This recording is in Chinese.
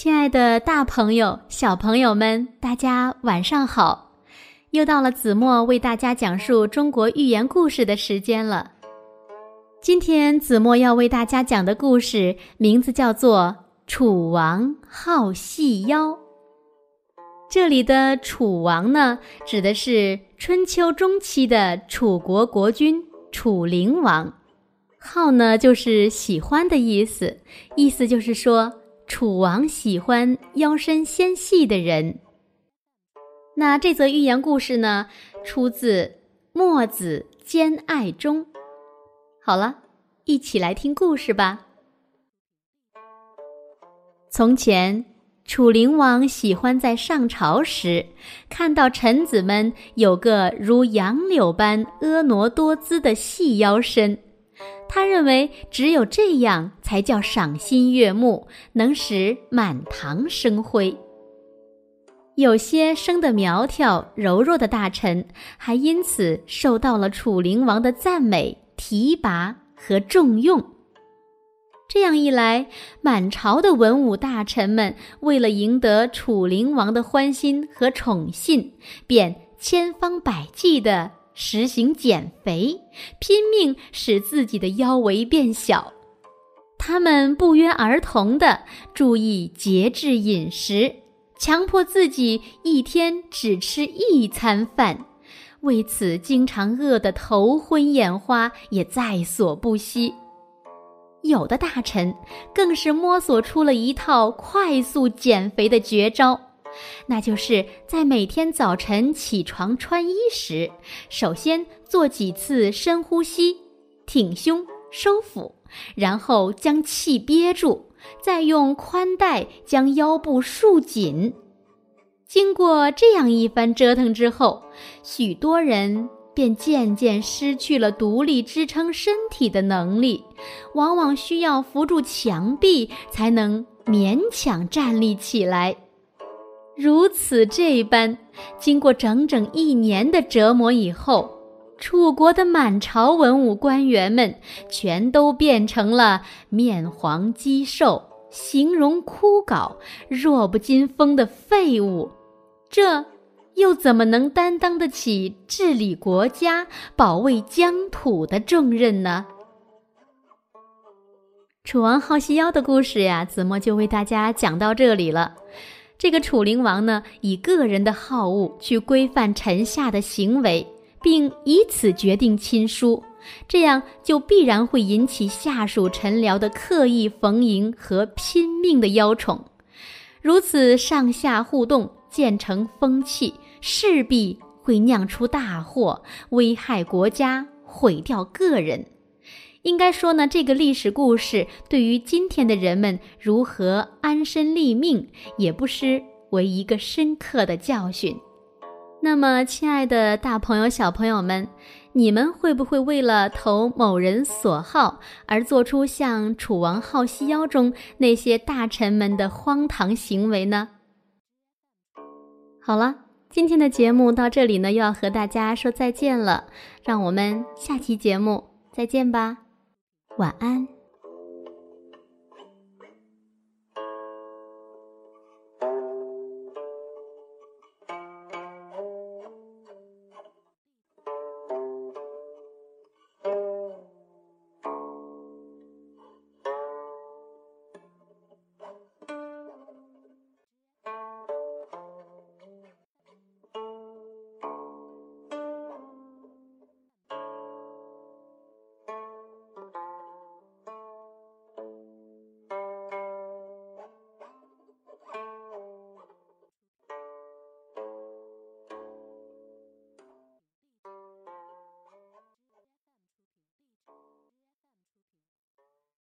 亲爱的，大朋友、小朋友们，大家晚上好！又到了子墨为大家讲述中国寓言故事的时间了。今天子墨要为大家讲的故事名字叫做《楚王好细腰》。这里的楚王呢，指的是春秋中期的楚国国君楚灵王。好呢，就是喜欢的意思，意思就是说。楚王喜欢腰身纤细的人。那这则寓言故事呢，出自《墨子兼爱》中。好了，一起来听故事吧。从前，楚灵王喜欢在上朝时，看到臣子们有个如杨柳般婀娜多姿的细腰身。他认为只有这样才叫赏心悦目，能使满堂生辉。有些生得苗条柔弱的大臣，还因此受到了楚灵王的赞美、提拔和重用。这样一来，满朝的文武大臣们为了赢得楚灵王的欢心和宠信，便千方百计地。实行减肥，拼命使自己的腰围变小。他们不约而同地注意节制饮食，强迫自己一天只吃一餐饭，为此经常饿得头昏眼花，也在所不惜。有的大臣更是摸索出了一套快速减肥的绝招。那就是在每天早晨起床穿衣时，首先做几次深呼吸，挺胸收腹，然后将气憋住，再用宽带将腰部束紧。经过这样一番折腾之后，许多人便渐渐失去了独立支撑身体的能力，往往需要扶住墙壁才能勉强站立起来。如此这般，经过整整一年的折磨以后，楚国的满朝文武官员们全都变成了面黄肌瘦、形容枯槁、弱不禁风的废物。这又怎么能担当得起治理国家、保卫疆土的重任呢？楚王好细腰的故事呀，子墨就为大家讲到这里了。这个楚灵王呢，以个人的好恶去规范臣下的行为，并以此决定亲疏，这样就必然会引起下属臣僚的刻意逢迎和拼命的邀宠。如此上下互动，渐成风气，势必会酿出大祸，危害国家，毁掉个人。应该说呢，这个历史故事对于今天的人们如何安身立命，也不失为一个深刻的教训。那么，亲爱的大朋友、小朋友们，你们会不会为了投某人所好而做出像《楚王好细腰》中那些大臣们的荒唐行为呢？好了，今天的节目到这里呢，又要和大家说再见了。让我们下期节目再见吧。晚安。